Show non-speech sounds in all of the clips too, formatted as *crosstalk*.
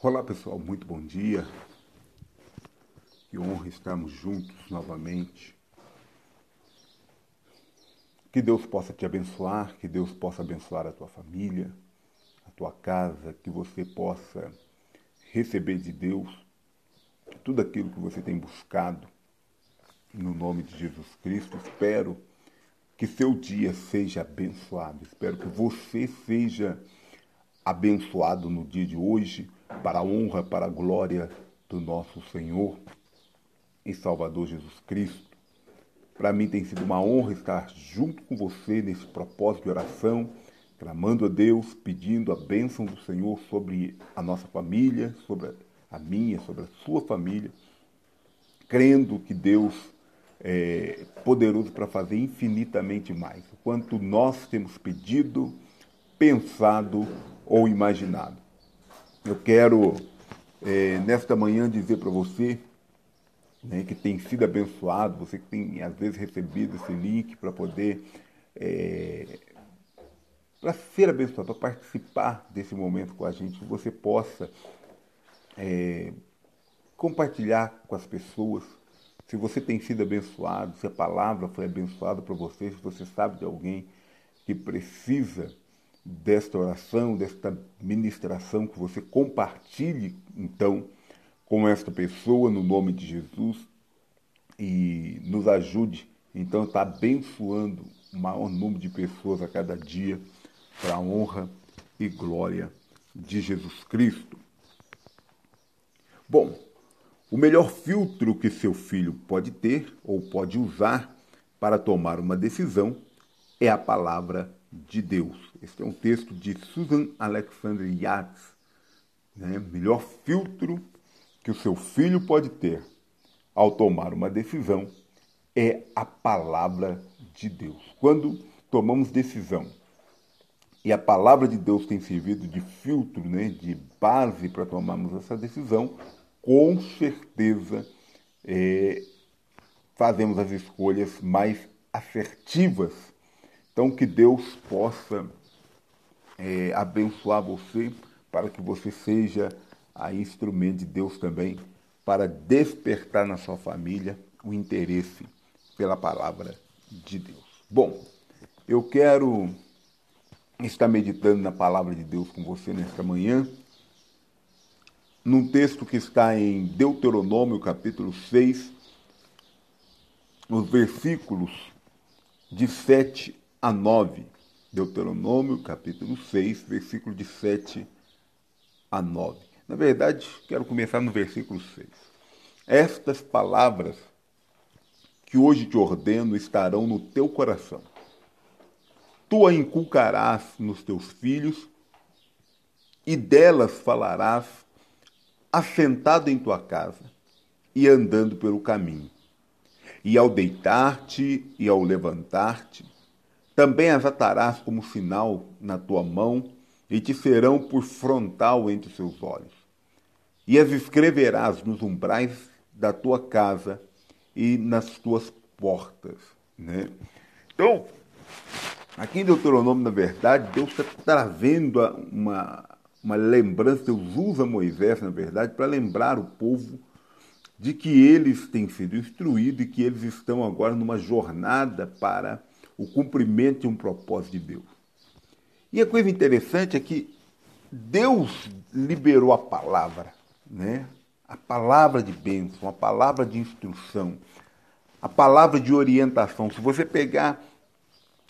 Olá pessoal, muito bom dia. Que honra estarmos juntos novamente. Que Deus possa te abençoar, que Deus possa abençoar a tua família, a tua casa, que você possa receber de Deus tudo aquilo que você tem buscado. No nome de Jesus Cristo, espero que seu dia seja abençoado. Espero que você seja abençoado no dia de hoje, para a honra, para a glória do nosso Senhor e Salvador Jesus Cristo. Para mim tem sido uma honra estar junto com você nesse propósito de oração, clamando a Deus, pedindo a bênção do Senhor sobre a nossa família, sobre a minha, sobre a sua família, crendo que Deus é poderoso para fazer infinitamente mais. O quanto nós temos pedido, pensado ou imaginado. Eu quero, é, nesta manhã, dizer para você né, que tem sido abençoado, você que tem, às vezes, recebido esse link para poder. É, para ser abençoado, para participar desse momento com a gente, que você possa é, compartilhar com as pessoas. Se você tem sido abençoado, se a palavra foi abençoada para você, se você sabe de alguém que precisa desta oração, desta ministração, que você compartilhe, então, com esta pessoa, no nome de Jesus, e nos ajude, então, a estar abençoando o maior número de pessoas a cada dia, para a honra e glória de Jesus Cristo. Bom, o melhor filtro que seu filho pode ter ou pode usar para tomar uma decisão é a palavra de Deus. Este é um texto de Susan Alexander Yates. Né? Melhor filtro que o seu filho pode ter ao tomar uma decisão é a palavra de Deus. Quando tomamos decisão e a palavra de Deus tem servido de filtro, né, de base para tomarmos essa decisão, com certeza é, fazemos as escolhas mais assertivas então, que Deus possa é, abençoar você para que você seja a instrumento de Deus também para despertar na sua família o interesse pela palavra de Deus. Bom, eu quero estar meditando na palavra de Deus com você nesta manhã, num texto que está em Deuteronômio, capítulo 6, os versículos de 7 a 9. Deuteronômio, capítulo 6, versículo de 7 a 9. Na verdade, quero começar no versículo 6. Estas palavras que hoje te ordeno estarão no teu coração. Tu a inculcarás nos teus filhos, e delas falarás assentado em tua casa e andando pelo caminho. E ao deitar-te e ao levantar-te, também as atarás como sinal na tua mão e te serão por frontal entre os seus olhos. E as escreverás nos umbrais da tua casa e nas tuas portas. Né? Então, aqui em Deuteronômio, na verdade, Deus está trazendo uma, uma lembrança, Deus usa Moisés, na verdade, para lembrar o povo de que eles têm sido instruídos e que eles estão agora numa jornada para o cumprimento de um propósito de Deus. E a coisa interessante é que Deus liberou a palavra, né? a palavra de bênção, a palavra de instrução, a palavra de orientação. Se você pegar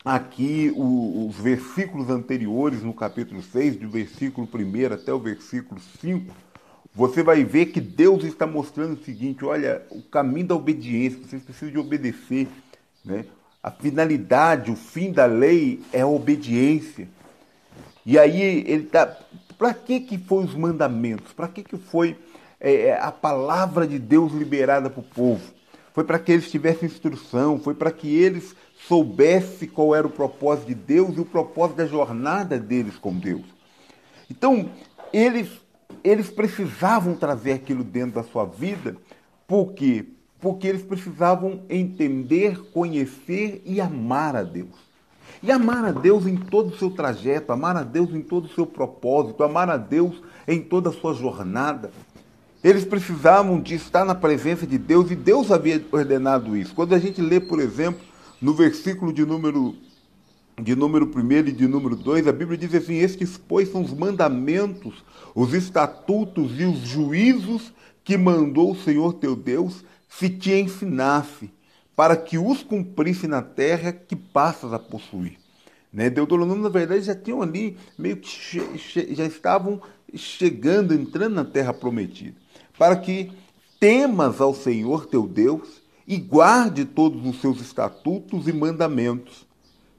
aqui os versículos anteriores no capítulo 6, do versículo 1 até o versículo 5, você vai ver que Deus está mostrando o seguinte: olha, o caminho da obediência, vocês precisam de obedecer. Né? A finalidade, o fim da lei é a obediência. E aí ele está. Para que, que foi os mandamentos? Para que, que foi é, é, a palavra de Deus liberada para o povo? Foi para que eles tivessem instrução, foi para que eles soubessem qual era o propósito de Deus e o propósito da jornada deles com Deus. Então, eles, eles precisavam trazer aquilo dentro da sua vida, porque porque eles precisavam entender, conhecer e amar a Deus. e amar a Deus em todo o seu trajeto, amar a Deus em todo o seu propósito, amar a Deus em toda a sua jornada. Eles precisavam de estar na presença de Deus e Deus havia ordenado isso. Quando a gente lê, por exemplo, no versículo de número de número 1 e de número 2, a Bíblia diz assim: Estes, pois, são os mandamentos, os estatutos e os juízos que mandou o Senhor teu Deus se te ensinasse, para que os cumprisse na terra que passas a possuir. Né? Deuteronômio, na verdade, já tinham ali, meio que já estavam chegando, entrando na terra prometida, para que temas ao Senhor teu Deus e guarde todos os seus estatutos e mandamentos,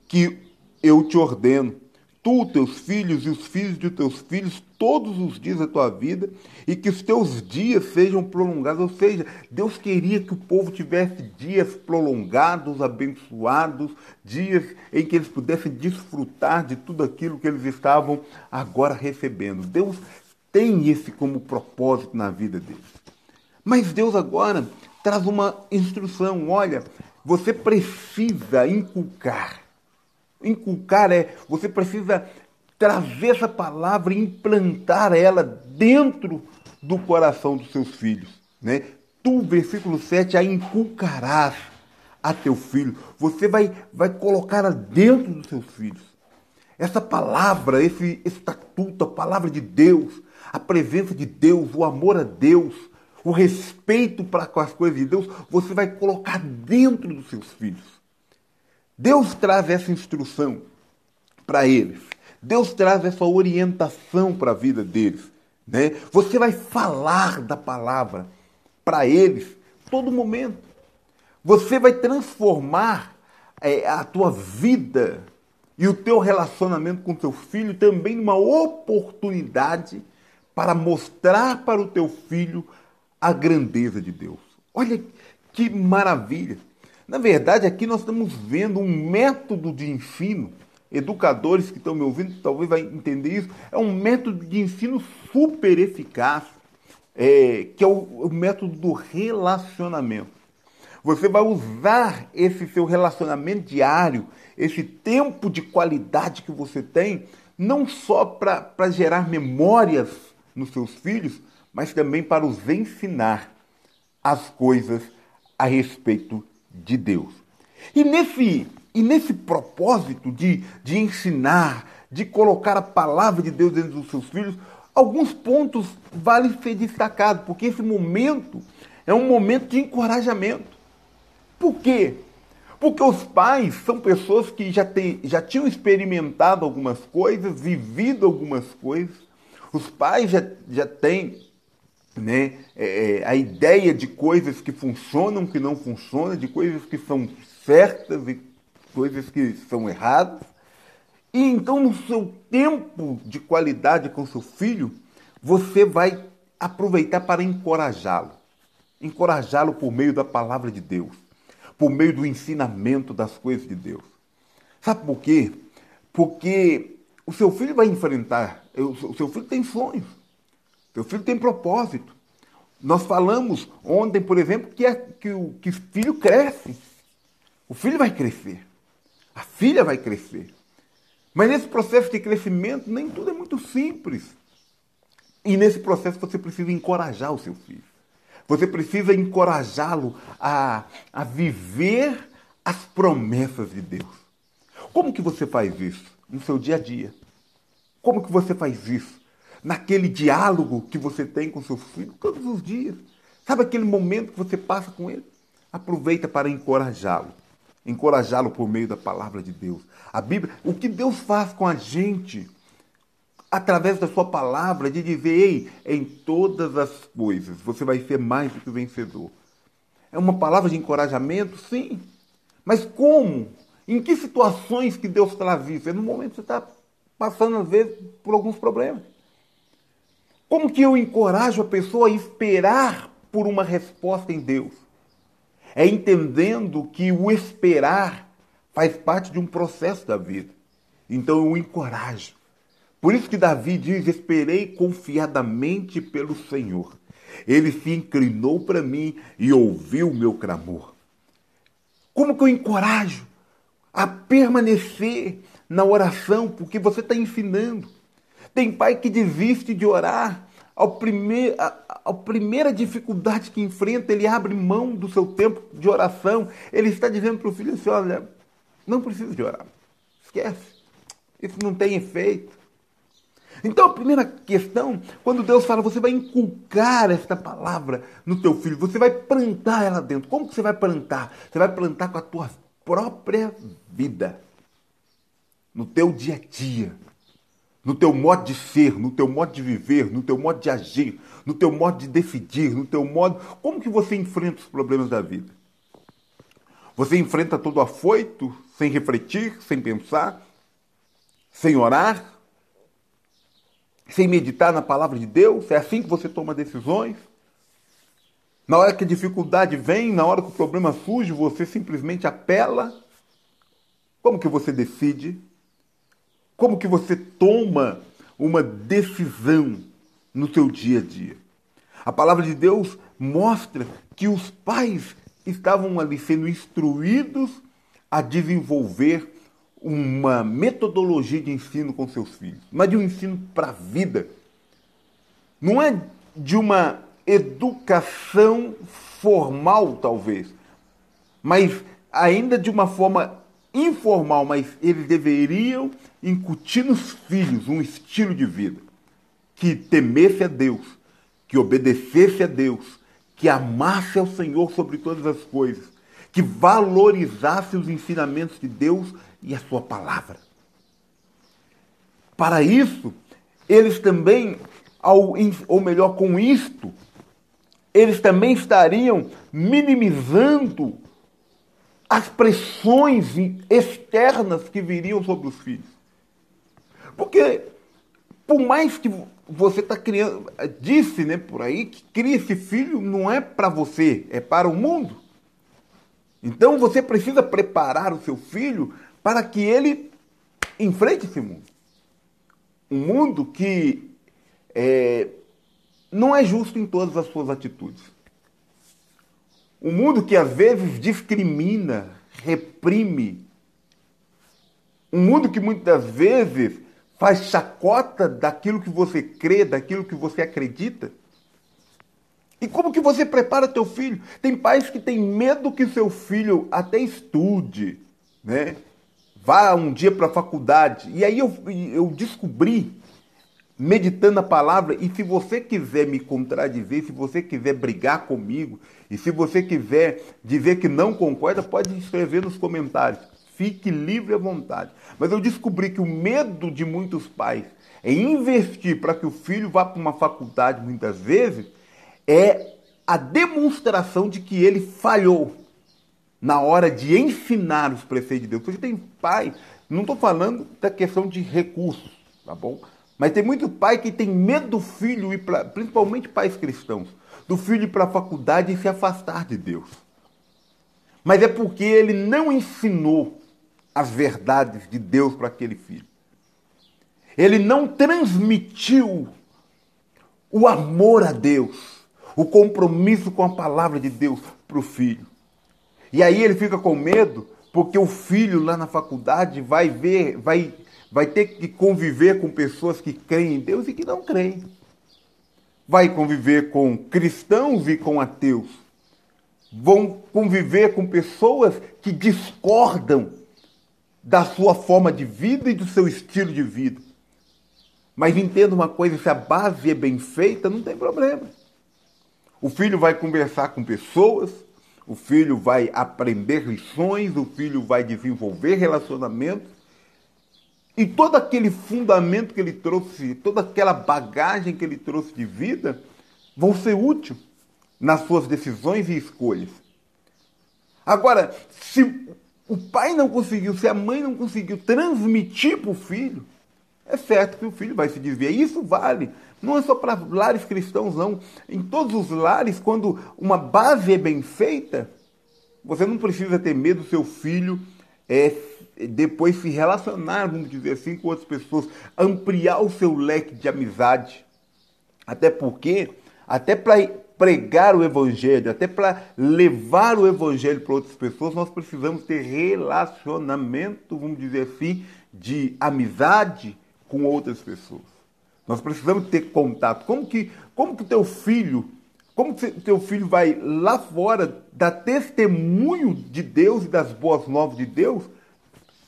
que eu te ordeno, tu, teus filhos e os filhos de teus filhos, todos os dias da tua vida, e que os teus dias sejam prolongados. Ou seja, Deus queria que o povo tivesse dias prolongados, abençoados, dias em que eles pudessem desfrutar de tudo aquilo que eles estavam agora recebendo. Deus tem esse como propósito na vida deles. Mas Deus agora traz uma instrução: olha, você precisa inculcar Inculcar é você precisa trazer essa palavra e implantar ela dentro do coração dos seus filhos. Né? Tu, versículo 7, a inculcarás a teu filho. Você vai, vai colocá-la dentro dos seus filhos. Essa palavra, esse estatuto, a palavra de Deus, a presença de Deus, o amor a Deus, o respeito para com as coisas de Deus, você vai colocar dentro dos seus filhos. Deus traz essa instrução para eles. Deus traz essa orientação para a vida deles. Né? Você vai falar da palavra para eles todo momento. Você vai transformar é, a tua vida e o teu relacionamento com teu filho também numa oportunidade para mostrar para o teu filho a grandeza de Deus. Olha que maravilha! Na verdade, aqui nós estamos vendo um método de ensino. Educadores que estão me ouvindo talvez vai entender isso. É um método de ensino super eficaz, é, que é o, o método do relacionamento. Você vai usar esse seu relacionamento diário, esse tempo de qualidade que você tem, não só para gerar memórias nos seus filhos, mas também para os ensinar as coisas a respeito de Deus. E nesse, e nesse propósito de, de ensinar, de colocar a palavra de Deus dentro dos seus filhos, alguns pontos valem ser destacados, porque esse momento é um momento de encorajamento. Por quê? Porque os pais são pessoas que já, tem, já tinham experimentado algumas coisas, vivido algumas coisas. Os pais já, já têm né, é, é, a ideia de coisas que funcionam, que não funcionam, de coisas que são certas e coisas que são erradas. E então, no seu tempo de qualidade com seu filho, você vai aproveitar para encorajá-lo. Encorajá-lo por meio da palavra de Deus, por meio do ensinamento das coisas de Deus. Sabe por quê? Porque o seu filho vai enfrentar, o seu filho tem sonhos. Seu filho tem propósito. Nós falamos ontem, por exemplo, que, é, que, o, que filho cresce. O filho vai crescer. A filha vai crescer. Mas nesse processo de crescimento, nem tudo é muito simples. E nesse processo você precisa encorajar o seu filho. Você precisa encorajá-lo a, a viver as promessas de Deus. Como que você faz isso? No seu dia a dia. Como que você faz isso? Naquele diálogo que você tem com seu filho todos os dias. Sabe aquele momento que você passa com ele? Aproveita para encorajá-lo. Encorajá-lo por meio da palavra de Deus. A Bíblia, o que Deus faz com a gente através da sua palavra, de dizer, ei, em todas as coisas você vai ser mais do que vencedor. É uma palavra de encorajamento, sim. Mas como? Em que situações que Deus traz isso? É no momento que você está passando, às vezes, por alguns problemas. Como que eu encorajo a pessoa a esperar por uma resposta em Deus? É entendendo que o esperar faz parte de um processo da vida. Então eu encorajo. Por isso que Davi diz: Esperei confiadamente pelo Senhor. Ele se inclinou para mim e ouviu o meu clamor. Como que eu encorajo a permanecer na oração, porque você está ensinando. Tem pai que desiste de orar. Ao primeir, a, a primeira dificuldade que enfrenta, ele abre mão do seu tempo de oração. Ele está dizendo para o filho assim: olha, não precisa de orar. Esquece. Isso não tem efeito. Então a primeira questão, quando Deus fala, você vai inculcar esta palavra no teu filho, você vai plantar ela dentro. Como que você vai plantar? Você vai plantar com a tua própria vida, no teu dia a dia, no teu modo de ser, no teu modo de viver, no teu modo de agir, no teu modo de decidir, no teu modo. Como que você enfrenta os problemas da vida? Você enfrenta todo afoito, sem refletir, sem pensar, sem orar, sem meditar na palavra de Deus? É assim que você toma decisões? Na hora que a dificuldade vem, na hora que o problema surge, você simplesmente apela? Como que você decide? Como que você toma uma decisão no seu dia a dia? A palavra de Deus mostra que os pais estavam ali sendo instruídos a desenvolver uma metodologia de ensino com seus filhos, mas de um ensino para a vida. Não é de uma educação formal, talvez, mas ainda de uma forma informal, mas eles deveriam incutir nos filhos um estilo de vida que temesse a Deus, que obedecesse a Deus, que amasse ao Senhor sobre todas as coisas, que valorizasse os ensinamentos de Deus e a sua palavra. Para isso, eles também, ao, ou melhor, com isto, eles também estariam minimizando as pressões externas que viriam sobre os filhos. Porque, por mais que você está criando, disse né, por aí que cria esse filho não é para você, é para o mundo. Então você precisa preparar o seu filho para que ele enfrente esse mundo. Um mundo que é, não é justo em todas as suas atitudes. Um mundo que às vezes discrimina, reprime. Um mundo que muitas vezes faz chacota daquilo que você crê, daquilo que você acredita. E como que você prepara teu filho? Tem pais que têm medo que seu filho até estude, né? Vá um dia para a faculdade. E aí eu, eu descobri, meditando a palavra, e se você quiser me contradizer, se você quiser brigar comigo, e se você quiser dizer que não concorda, pode escrever nos comentários. Fique livre à vontade. Mas eu descobri que o medo de muitos pais é investir para que o filho vá para uma faculdade muitas vezes é a demonstração de que ele falhou na hora de ensinar os preceitos de Deus. Porque tem pai, não estou falando da questão de recursos, tá bom? Mas tem muito pai que tem medo do filho ir principalmente pais cristãos, do filho ir para a faculdade e se afastar de Deus. Mas é porque ele não ensinou as verdades de Deus para aquele filho. Ele não transmitiu o amor a Deus, o compromisso com a palavra de Deus para o filho. E aí ele fica com medo porque o filho lá na faculdade vai ver, vai, vai ter que conviver com pessoas que creem em Deus e que não creem. Vai conviver com cristãos e com ateus. Vão conviver com pessoas que discordam da sua forma de vida e do seu estilo de vida. Mas entenda uma coisa: se a base é bem feita, não tem problema. O filho vai conversar com pessoas o filho vai aprender lições, o filho vai desenvolver relacionamentos. E todo aquele fundamento que ele trouxe, toda aquela bagagem que ele trouxe de vida, vão ser úteis nas suas decisões e escolhas. Agora, se o pai não conseguiu, se a mãe não conseguiu transmitir para o filho, é certo que o filho vai se desviar. Isso vale. Não é só para lares cristãos, não. Em todos os lares, quando uma base é bem feita, você não precisa ter medo do seu filho é, depois se relacionar, vamos dizer assim, com outras pessoas, ampliar o seu leque de amizade. Até porque, até para pregar o evangelho, até para levar o evangelho para outras pessoas, nós precisamos ter relacionamento, vamos dizer assim, de amizade com outras pessoas. Nós precisamos ter contato. Como que, como que teu filho, como teu filho vai lá fora dar testemunho de Deus e das boas novas de Deus,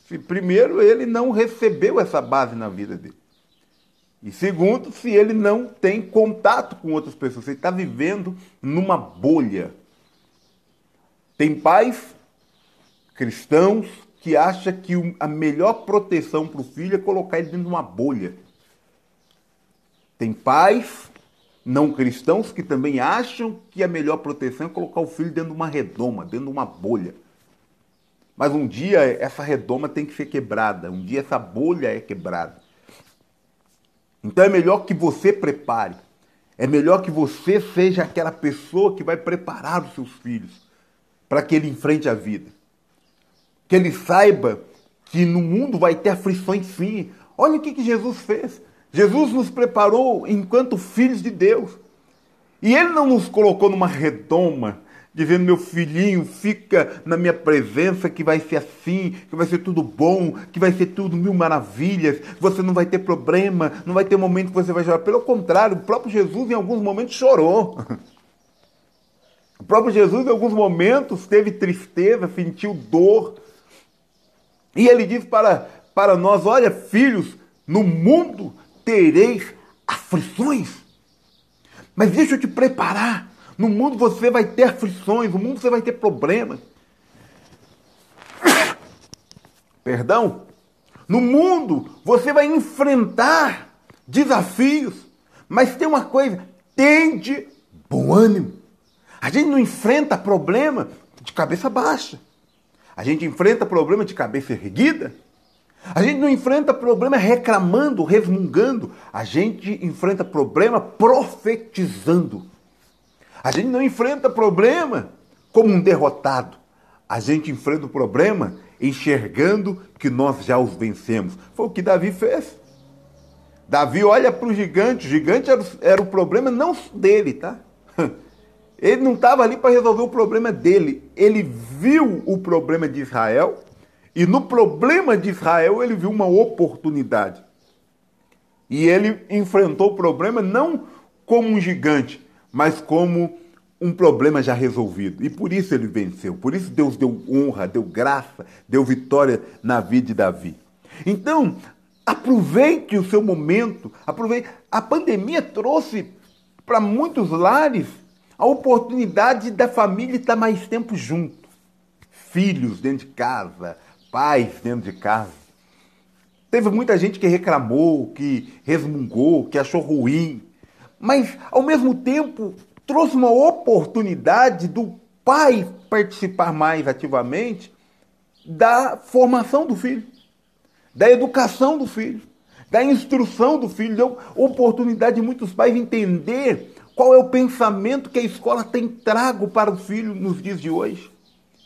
se primeiro ele não recebeu essa base na vida dele? E segundo, se ele não tem contato com outras pessoas, ele está vivendo numa bolha. Tem pais cristãos que acham que a melhor proteção para o filho é colocar ele dentro de uma bolha. Tem pais não cristãos que também acham que a melhor proteção é colocar o filho dentro de uma redoma, dentro de uma bolha. Mas um dia essa redoma tem que ser quebrada, um dia essa bolha é quebrada. Então é melhor que você prepare. É melhor que você seja aquela pessoa que vai preparar os seus filhos para que ele enfrente a vida. Que ele saiba que no mundo vai ter aflições sim. Olha o que, que Jesus fez. Jesus nos preparou enquanto filhos de Deus. E ele não nos colocou numa redoma dizendo: meu filhinho, fica na minha presença, que vai ser assim, que vai ser tudo bom, que vai ser tudo mil maravilhas, você não vai ter problema, não vai ter momento que você vai chorar. Pelo contrário, o próprio Jesus em alguns momentos chorou. *laughs* O próprio Jesus em alguns momentos teve tristeza, sentiu dor. E ele diz para, para nós: olha, filhos, no mundo tereis aflições. Mas deixa eu te preparar no mundo você vai ter aflições, no mundo você vai ter problemas. *coughs* Perdão? No mundo você vai enfrentar desafios. Mas tem uma coisa, tende bom ânimo. A gente não enfrenta problema de cabeça baixa. A gente enfrenta problema de cabeça erguida. A gente não enfrenta problema reclamando, resmungando. A gente enfrenta problema profetizando. A gente não enfrenta problema como um derrotado. A gente enfrenta o problema enxergando que nós já os vencemos. Foi o que Davi fez. Davi olha para o gigante, o gigante era, era o problema não dele, tá? *laughs* Ele não estava ali para resolver o problema dele. Ele viu o problema de Israel e no problema de Israel ele viu uma oportunidade. E ele enfrentou o problema não como um gigante, mas como um problema já resolvido. E por isso ele venceu. Por isso Deus deu honra, deu graça, deu vitória na vida de Davi. Então, aproveite o seu momento. Aproveite. A pandemia trouxe para muitos lares a oportunidade da família estar mais tempo junto. Filhos dentro de casa, pais dentro de casa. Teve muita gente que reclamou, que resmungou, que achou ruim. Mas, ao mesmo tempo, trouxe uma oportunidade do pai participar mais ativamente da formação do filho, da educação do filho, da instrução do filho. Deu oportunidade de muitos pais entender qual é o pensamento que a escola tem trago para o filho nos dias de hoje.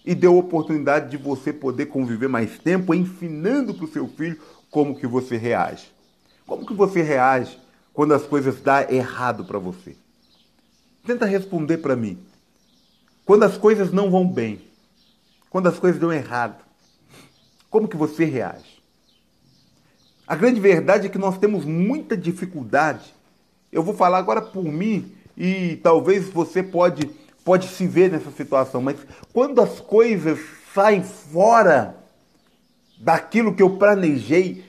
E deu oportunidade de você poder conviver mais tempo ensinando para o seu filho como que você reage. Como que você reage quando as coisas dão errado para você? Tenta responder para mim. Quando as coisas não vão bem, quando as coisas dão errado, como que você reage? A grande verdade é que nós temos muita dificuldade. Eu vou falar agora por mim e talvez você pode pode se ver nessa situação, mas quando as coisas saem fora daquilo que eu planejei,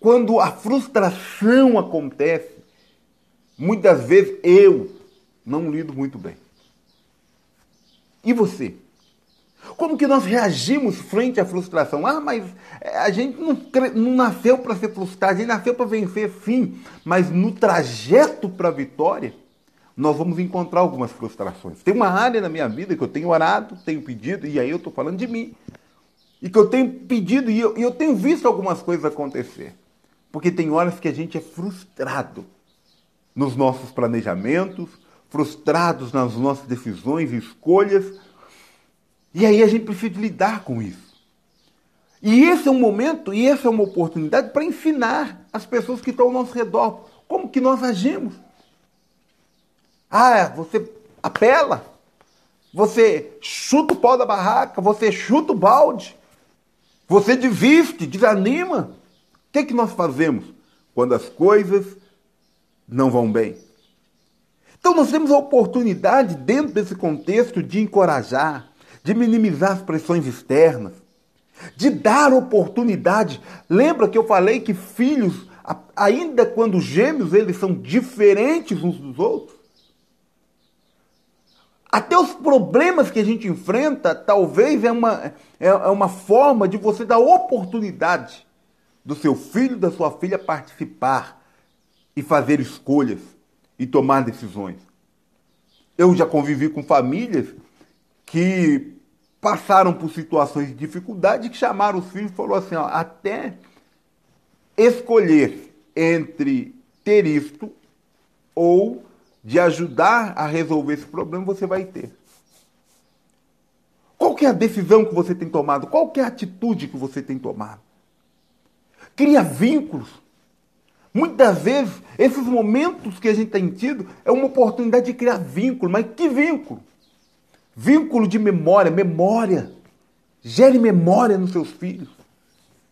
quando a frustração acontece, muitas vezes eu não lido muito bem. E você? Como que nós reagimos frente à frustração? Ah, mas eh, a gente não, não nasceu para ser frustrado, a gente nasceu para vencer sim, mas no trajeto para a vitória, nós vamos encontrar algumas frustrações. Tem uma área na minha vida que eu tenho orado, tenho pedido, e aí eu estou falando de mim, e que eu tenho pedido e eu, e eu tenho visto algumas coisas acontecer. Porque tem horas que a gente é frustrado nos nossos planejamentos, frustrados nas nossas decisões e escolhas. E aí a gente precisa lidar com isso. E esse é um momento, e essa é uma oportunidade para ensinar as pessoas que estão ao nosso redor como que nós agimos. Ah, você apela. Você chuta o pau da barraca, você chuta o balde. Você desiste, desanima. O que, que nós fazemos quando as coisas não vão bem? Então nós temos a oportunidade, dentro desse contexto, de encorajar, de minimizar as pressões externas, de dar oportunidade. Lembra que eu falei que filhos, ainda quando gêmeos, eles são diferentes uns dos outros? Até os problemas que a gente enfrenta, talvez é uma, é, é uma forma de você dar oportunidade do seu filho, da sua filha participar e fazer escolhas e tomar decisões. Eu já convivi com famílias que passaram por situações de dificuldade que chamaram os filhos e falou assim, ó, até escolher entre ter isto ou de ajudar a resolver esse problema, você vai ter. Qual é a decisão que você tem tomado? Qual é a atitude que você tem tomado? Cria vínculos. Muitas vezes, esses momentos que a gente tem tido é uma oportunidade de criar vínculo. Mas que vínculo? Vínculo de memória, memória. Gere memória nos seus filhos.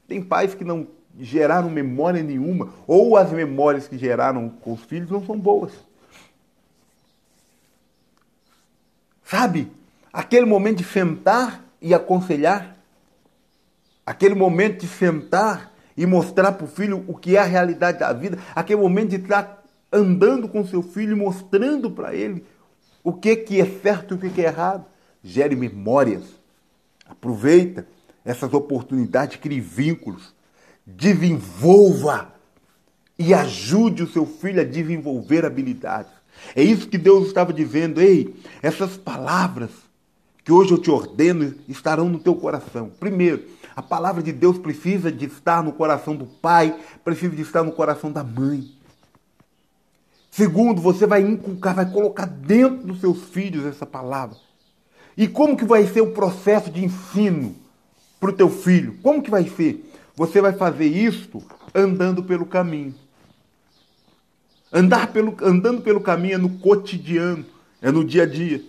Tem pais que não geraram memória nenhuma, ou as memórias que geraram com os filhos não são boas. Sabe? Aquele momento de sentar e aconselhar. Aquele momento de sentar e mostrar para o filho o que é a realidade da vida. Aquele momento de estar andando com seu filho e mostrando para ele o que, que é certo e o que, que é errado. Gere memórias. Aproveita essas oportunidades, crie vínculos. Desenvolva e ajude o seu filho a desenvolver habilidades. É isso que Deus estava dizendo. Ei, essas palavras que hoje eu te ordeno estarão no teu coração. Primeiro, a palavra de Deus precisa de estar no coração do pai, precisa de estar no coração da mãe. Segundo, você vai inculcar, vai colocar dentro dos seus filhos essa palavra. E como que vai ser o processo de ensino para o teu filho? Como que vai ser? Você vai fazer isto andando pelo caminho. Andar pelo, andando pelo caminho é no cotidiano, é no dia a dia.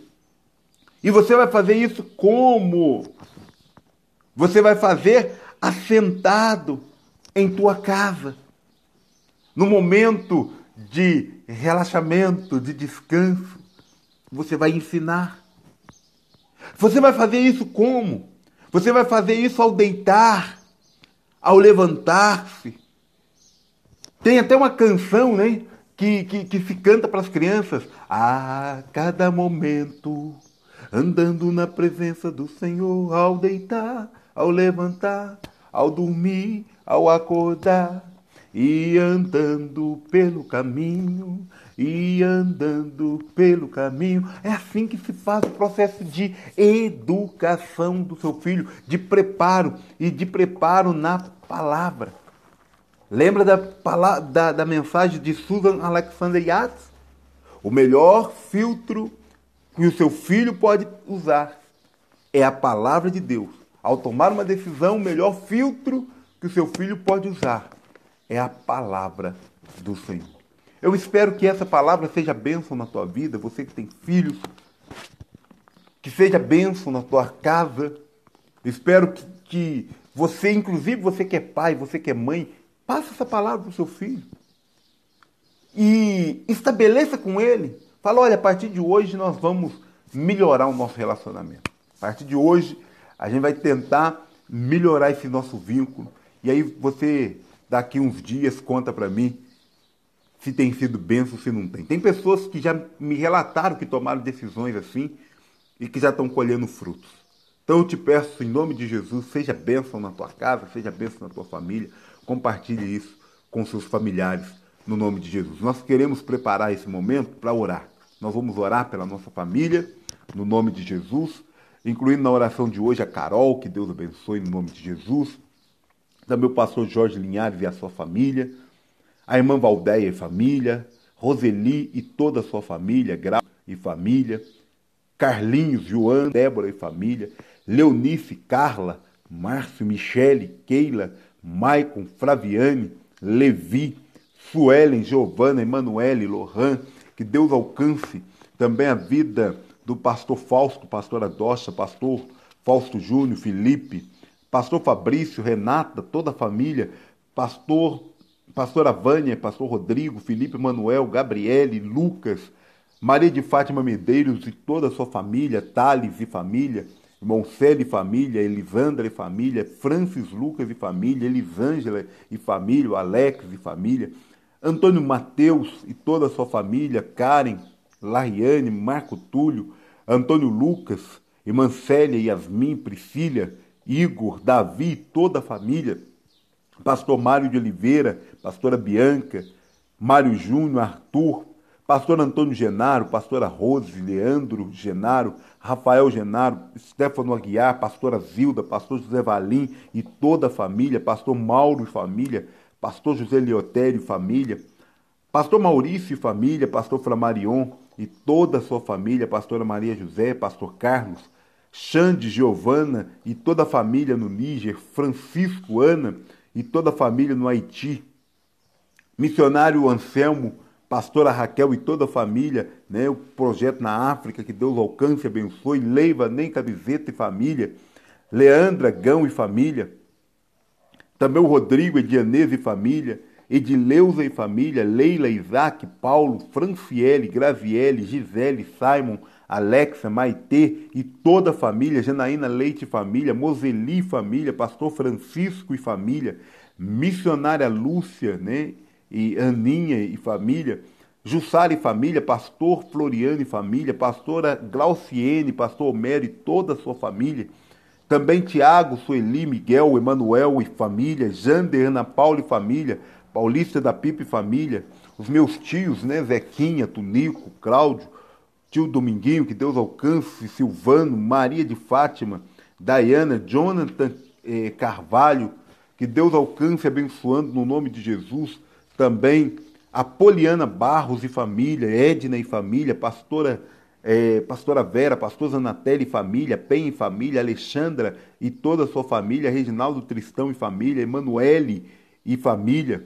E você vai fazer isso como? Você vai fazer assentado em tua casa, no momento de relaxamento, de descanso. Você vai ensinar. Você vai fazer isso como? Você vai fazer isso ao deitar, ao levantar-se. Tem até uma canção, né? Que, que, que se canta para as crianças a cada momento, andando na presença do Senhor, ao deitar, ao levantar, ao dormir, ao acordar, e andando pelo caminho, e andando pelo caminho. É assim que se faz o processo de educação do seu filho, de preparo e de preparo na palavra. Lembra da, da, da mensagem de Susan Alexander Yates? O melhor filtro que o seu filho pode usar é a palavra de Deus. Ao tomar uma decisão, o melhor filtro que o seu filho pode usar é a palavra do Senhor. Eu espero que essa palavra seja bênção na tua vida, você que tem filhos, que seja bênção na tua casa. espero que, que você, inclusive você que é pai, você que é mãe, Passa essa palavra para o seu filho. E estabeleça com ele. Fala, olha, a partir de hoje nós vamos melhorar o nosso relacionamento. A partir de hoje, a gente vai tentar melhorar esse nosso vínculo. E aí você, daqui uns dias, conta para mim se tem sido benção se não tem. Tem pessoas que já me relataram que tomaram decisões assim e que já estão colhendo frutos. Então eu te peço, em nome de Jesus, seja bênção na tua casa, seja bênção na tua família. Compartilhe isso com seus familiares no nome de Jesus. Nós queremos preparar esse momento para orar. Nós vamos orar pela nossa família no nome de Jesus, incluindo na oração de hoje a Carol, que Deus abençoe no nome de Jesus. Também o pastor Jorge Linhares e a sua família, a irmã Valdéia e família, Roseli e toda a sua família, Grau e família, Carlinhos, João, Débora e família, Leonice, Carla, Márcio, Michele, Keila, Maicon, Flaviane, Levi, Suelen, Giovana, Emanuele, Lohan, que Deus alcance também a vida do pastor Fausto, pastor Adocha, pastor Fausto Júnior, Felipe, pastor Fabrício, Renata, toda a família, pastor pastora Vânia, pastor Rodrigo, Felipe Manuel, Gabriele, Lucas, Maria de Fátima Medeiros e toda a sua família, Thales e família, Célio e família, Elisandra e família, Francis Lucas e família, Elisângela e família, Alex e família, Antônio Mateus e toda a sua família, Karen, Lariane, Marco Túlio, Antônio Lucas, irmã Célia, Yasmin, Priscila, Igor, Davi e toda a família, pastor Mário de Oliveira, pastora Bianca, Mário Júnior, Arthur, pastor Antônio Genaro, pastora Rose, Leandro Genaro, Rafael Genaro, Stefano Aguiar, pastora Zilda, pastor José Valim e toda a família, pastor Mauro e família, pastor José Leotério e família, pastor Maurício e família, pastor Flamarion e toda a sua família, pastora Maria José, pastor Carlos, Xande, Giovana e toda a família no Níger, Francisco, Ana e toda a família no Haiti, missionário Anselmo, pastora Raquel e toda a família, né, o projeto na África, que Deus alcance abençoe, Leiva, Nem Camiseta e família, Leandra, Gão e família, também o Rodrigo, Edianese e família, Edileuza e família, Leila, Isaac, Paulo, Franciele, Graziele, Gisele, Simon, Alexa, Maitê e toda a família, Janaína Leite e família, Moseli e família, Pastor Francisco e família, Missionária Lúcia, né? E Aninha e família, Jussara e família, pastor Floriano e família, pastora Glauciene, pastor Homero e toda a sua família, também Tiago, Sueli, Miguel, Emanuel e família, Jander, Ana Paula e família, Paulista da Pipa e família, os meus tios, né, Zequinha, Tunico, Cláudio, tio Dominguinho, que Deus alcance, Silvano, Maria de Fátima, Diana, Jonathan eh, Carvalho, que Deus alcance abençoando no nome de Jesus, também a Poliana Barros e família, Edna e família, pastora, é, pastora Vera, pastor Zanatelli e família, Pen e família, Alexandra e toda a sua família, Reginaldo Tristão e família, Emanuele e família,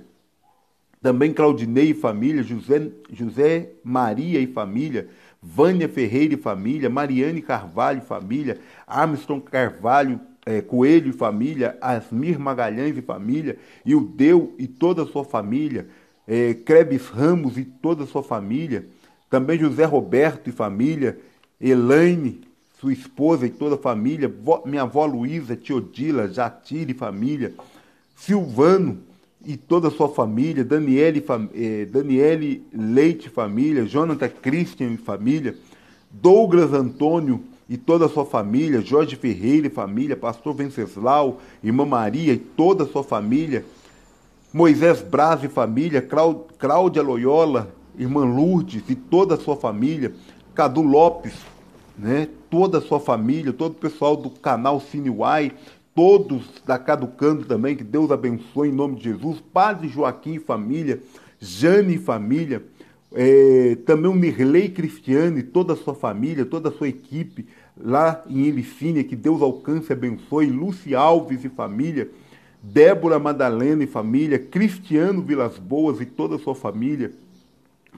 também Claudinei e família, José, José Maria e família, Vânia Ferreira e família, Mariane Carvalho e família, Armstrong Carvalho é, Coelho e família, Asmir Magalhães e família, e o Deu e toda a sua família, é, Krebs Ramos e toda a sua família, também José Roberto e família, Elaine, sua esposa e toda a família, minha avó Luísa, Teodila, Jatira e família, Silvano e toda a sua família, Daniele, eh, Daniele Leite família, Jonathan Christian e família, Douglas Antônio e toda a sua família, Jorge Ferreira e família, pastor Venceslau, irmã Maria e toda a sua família, Moisés Braz e família, Cláudia Loyola, irmã Lourdes e toda a sua família, Cadu Lopes, né, toda a sua família, todo o pessoal do canal Cineuai, todos da Caducando também, que Deus abençoe em nome de Jesus, Padre Joaquim e família, Jane e família, é, também o Mirley Cristiano e toda a sua família, toda a sua equipe lá em Elicínia, que Deus alcance e abençoe, Luci Alves e família, Débora Madalena e família, Cristiano Vilas Boas e toda a sua família,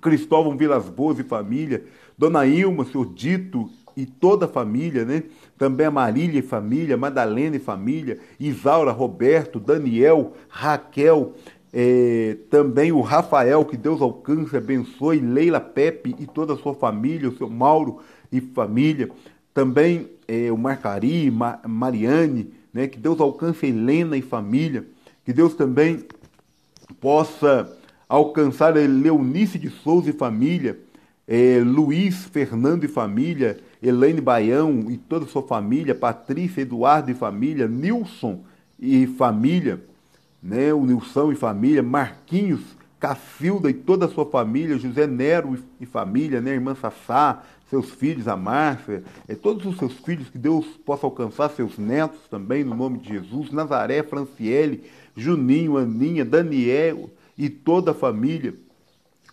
Cristóvão Vilas Boas e família, Dona Ilma, seu Dito e toda a família, né? Também a Marília e família, Madalena e família, Isaura, Roberto, Daniel, Raquel, é, também o Rafael, que Deus alcance, abençoe, Leila Pepe e toda a sua família, o seu Mauro e família, também é, o Marcari, Ma, Mariane, né, que Deus alcance Helena e família, que Deus também possa alcançar Leonice de Souza e família, é, Luiz Fernando e família, Elaine Baião e toda a sua família, Patrícia Eduardo e família, Nilson e família, né, o Nilson e família, Marquinhos, Cacilda e toda a sua família, José Nero e, família, né, irmã Sassá, seus filhos, a Márcia, é, todos os seus filhos, que Deus possa alcançar seus netos também, no nome de Jesus, Nazaré, Franciele, Juninho, Aninha, Daniel e toda a família,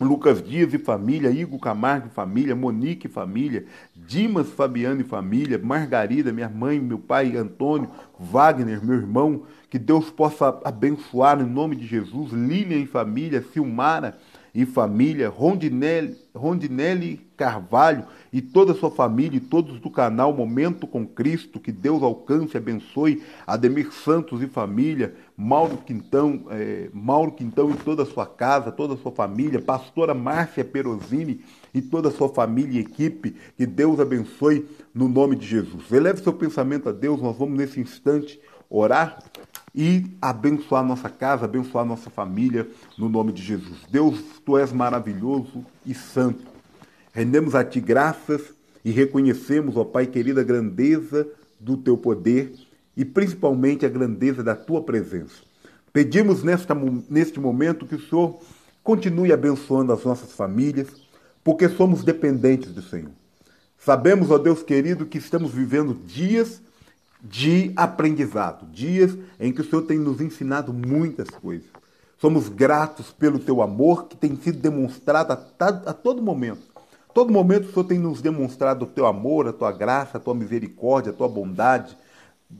Lucas Dias e família, Igor Camargo e família, Monique e família, Dimas Fabiano e família, Margarida, minha mãe, meu pai, Antônio, Wagner, meu irmão, que Deus possa abençoar em nome de Jesus, Lilian e família, Silmara e família, Rondinelli, Rondinelli Carvalho e toda a sua família e todos do canal Momento com Cristo, que Deus alcance e abençoe Ademir Santos e família, Mauro Quintão, é, Mauro Quintão e toda a sua casa, toda a sua família, pastora Márcia Perosini e toda a sua família e equipe, que Deus abençoe no nome de Jesus. Eleve seu pensamento a Deus, nós vamos nesse instante orar e abençoar nossa casa, abençoar nossa família, no nome de Jesus. Deus, tu és maravilhoso e santo. Rendemos a ti graças e reconhecemos, ó Pai querido, a grandeza do teu poder e principalmente a grandeza da tua presença. Pedimos nesta, neste momento que o Senhor continue abençoando as nossas famílias, porque somos dependentes do Senhor. Sabemos, ó Deus querido, que estamos vivendo dias de aprendizado, dias em que o Senhor tem nos ensinado muitas coisas. Somos gratos pelo teu amor que tem sido demonstrado a, a todo momento. Todo momento o Senhor tem nos demonstrado o teu amor, a tua graça, a tua misericórdia, a tua bondade.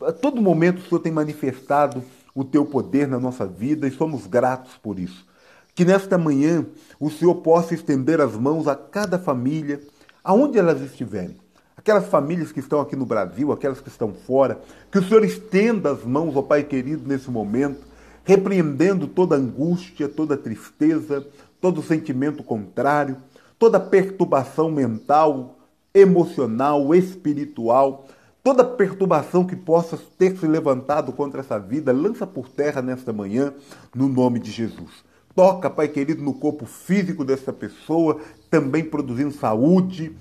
A todo momento o Senhor tem manifestado o teu poder na nossa vida e somos gratos por isso. Que nesta manhã o Senhor possa estender as mãos a cada família, aonde elas estiverem aquelas famílias que estão aqui no Brasil, aquelas que estão fora, que o Senhor estenda as mãos, ó Pai querido, nesse momento, repreendendo toda angústia, toda tristeza, todo sentimento contrário, toda perturbação mental, emocional, espiritual, toda perturbação que possa ter se levantado contra essa vida, lança por terra nesta manhã, no nome de Jesus. Toca, Pai querido, no corpo físico dessa pessoa, também produzindo saúde,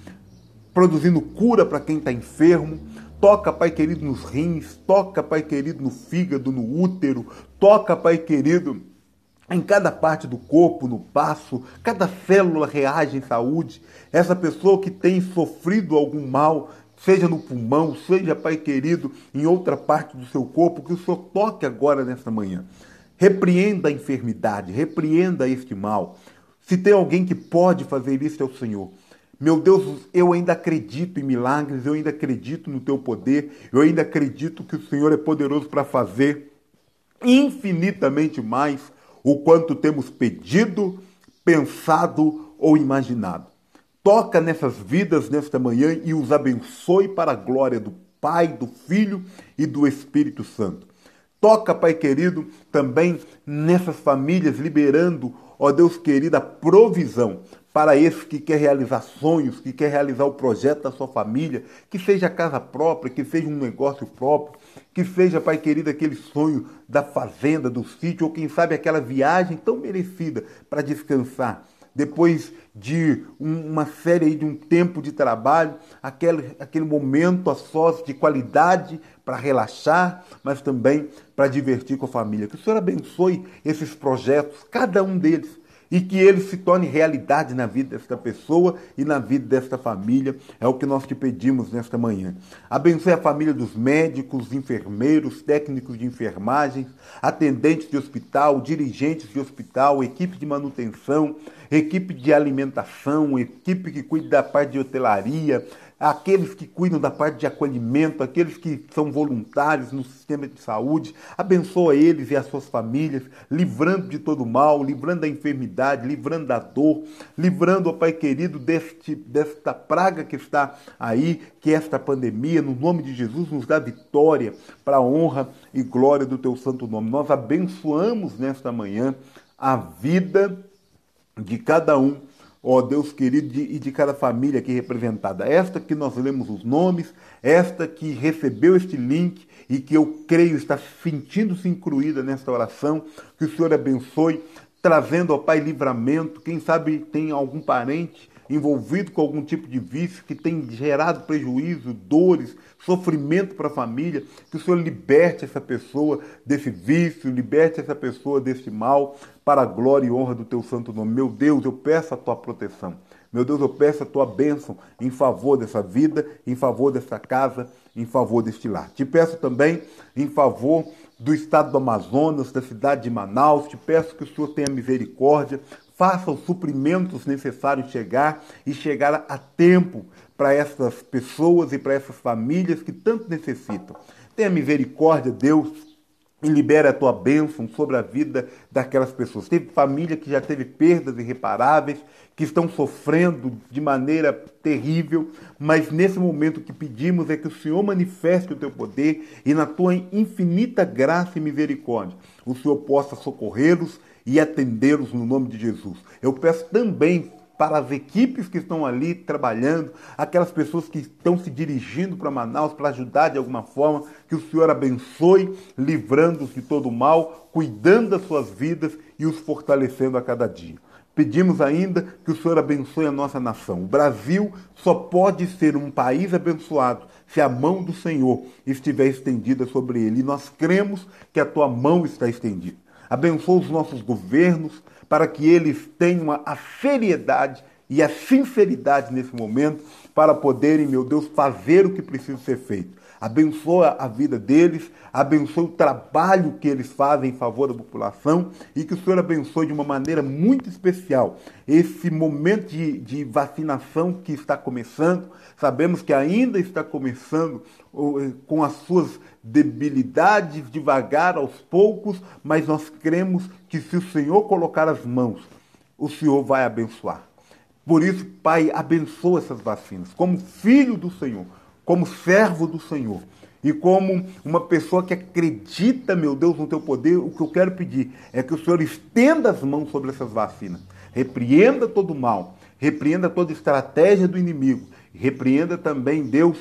produzindo cura para quem está enfermo. Toca, Pai querido, nos rins, toca, Pai querido, no fígado, no útero, toca, Pai querido, em cada parte do corpo, no passo, cada célula reage em saúde. Essa pessoa que tem sofrido algum mal, seja no pulmão, seja, Pai querido, em outra parte do seu corpo, que o Senhor toque agora nesta manhã. Repreenda a enfermidade, repreenda este mal. Se tem alguém que pode fazer isso, é o Senhor. Meu Deus, eu ainda acredito em milagres, eu ainda acredito no teu poder, eu ainda acredito que o Senhor é poderoso para fazer infinitamente mais o quanto temos pedido, pensado ou imaginado. Toca nessas vidas nesta manhã e os abençoe para a glória do Pai, do Filho e do Espírito Santo. Toca, Pai querido, também nessas famílias, liberando, ó Deus querido, a provisão para esse que quer realizar sonhos, que quer realizar o projeto da sua família, que seja casa própria, que seja um negócio próprio, que seja, Pai querido, aquele sonho da fazenda, do sítio, ou quem sabe aquela viagem tão merecida para descansar. Depois de uma série de um tempo de trabalho, aquele, aquele momento a sós de qualidade para relaxar, mas também para divertir com a família. Que o Senhor abençoe esses projetos, cada um deles, e que ele se torne realidade na vida desta pessoa e na vida desta família. É o que nós te pedimos nesta manhã. Abençoe a família dos médicos, enfermeiros, técnicos de enfermagem, atendentes de hospital, dirigentes de hospital, equipe de manutenção, equipe de alimentação, equipe que cuida da parte de hotelaria, aqueles que cuidam da parte de acolhimento, aqueles que são voluntários no sistema de saúde. Abençoa eles e as suas famílias, livrando de todo mal, livrando da enfermidade, livrando da dor, livrando, ó Pai querido, deste, desta praga que está aí, que esta pandemia. No nome de Jesus, nos dá vitória para a honra e glória do teu santo nome. Nós abençoamos nesta manhã a vida de cada um ó Deus querido, de, e de cada família aqui representada. Esta que nós lemos os nomes, esta que recebeu este link e que eu creio está sentindo-se incluída nesta oração, que o Senhor abençoe, trazendo ao Pai livramento. Quem sabe tem algum parente envolvido com algum tipo de vício que tem gerado prejuízo, dores, sofrimento para a família, que o Senhor liberte essa pessoa desse vício, liberte essa pessoa desse mal, para a glória e honra do teu santo nome. Meu Deus, eu peço a tua proteção. Meu Deus, eu peço a tua bênção em favor dessa vida, em favor dessa casa, em favor deste lar. Te peço também em favor do estado do Amazonas, da cidade de Manaus. Te peço que o Senhor tenha misericórdia, faça os suprimentos necessários chegar e chegar a tempo para essas pessoas e para essas famílias que tanto necessitam. Tenha misericórdia, Deus, e libera a tua bênção sobre a vida daquelas pessoas. Teve família que já teve perdas irreparáveis, que estão sofrendo de maneira terrível, mas nesse momento o que pedimos é que o Senhor manifeste o teu poder e na tua infinita graça e misericórdia o Senhor possa socorrê-los e atendê-los no nome de Jesus. Eu peço também para as equipes que estão ali trabalhando, aquelas pessoas que estão se dirigindo para Manaus para ajudar de alguma forma, que o Senhor abençoe, livrando-os de todo mal, cuidando das suas vidas e os fortalecendo a cada dia. Pedimos ainda que o Senhor abençoe a nossa nação. O Brasil só pode ser um país abençoado se a mão do Senhor estiver estendida sobre ele. E nós cremos que a tua mão está estendida. Abençoa os nossos governos, para que eles tenham a seriedade e a sinceridade nesse momento para poderem, meu Deus, fazer o que precisa ser feito. Abençoa a vida deles, abençoa o trabalho que eles fazem em favor da população e que o Senhor abençoe de uma maneira muito especial esse momento de, de vacinação que está começando. Sabemos que ainda está começando eh, com as suas debilidades, devagar, aos poucos, mas nós cremos que se o Senhor colocar as mãos, o Senhor vai abençoar. Por isso, Pai, abençoa essas vacinas. Como filho do Senhor, como servo do Senhor e como uma pessoa que acredita, meu Deus, no teu poder, o que eu quero pedir é que o Senhor estenda as mãos sobre essas vacinas. Repreenda todo o mal, repreenda toda estratégia do inimigo, repreenda também, Deus,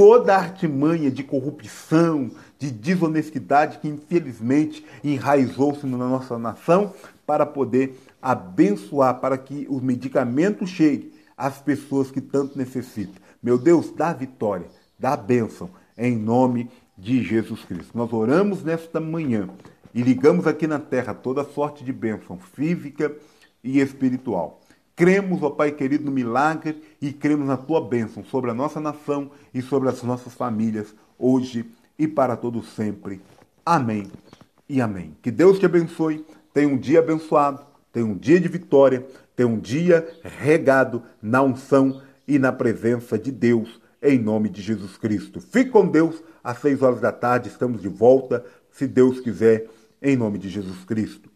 toda a artimanha de corrupção, de desonestidade que infelizmente enraizou-se na nossa nação para poder abençoar, para que os medicamentos cheguem às pessoas que tanto necessitam. Meu Deus, dá vitória, dá bênção, em nome de Jesus Cristo. Nós oramos nesta manhã e ligamos aqui na terra toda sorte de bênção física e espiritual. Cremos, ó Pai querido, no milagre e cremos na tua bênção sobre a nossa nação e sobre as nossas famílias, hoje e para todo sempre. Amém e amém. Que Deus te abençoe, tenha um dia abençoado, tenha um dia de vitória, tenha um dia regado na unção e na presença de Deus, em nome de Jesus Cristo. Fique com Deus, às seis horas da tarde estamos de volta, se Deus quiser, em nome de Jesus Cristo.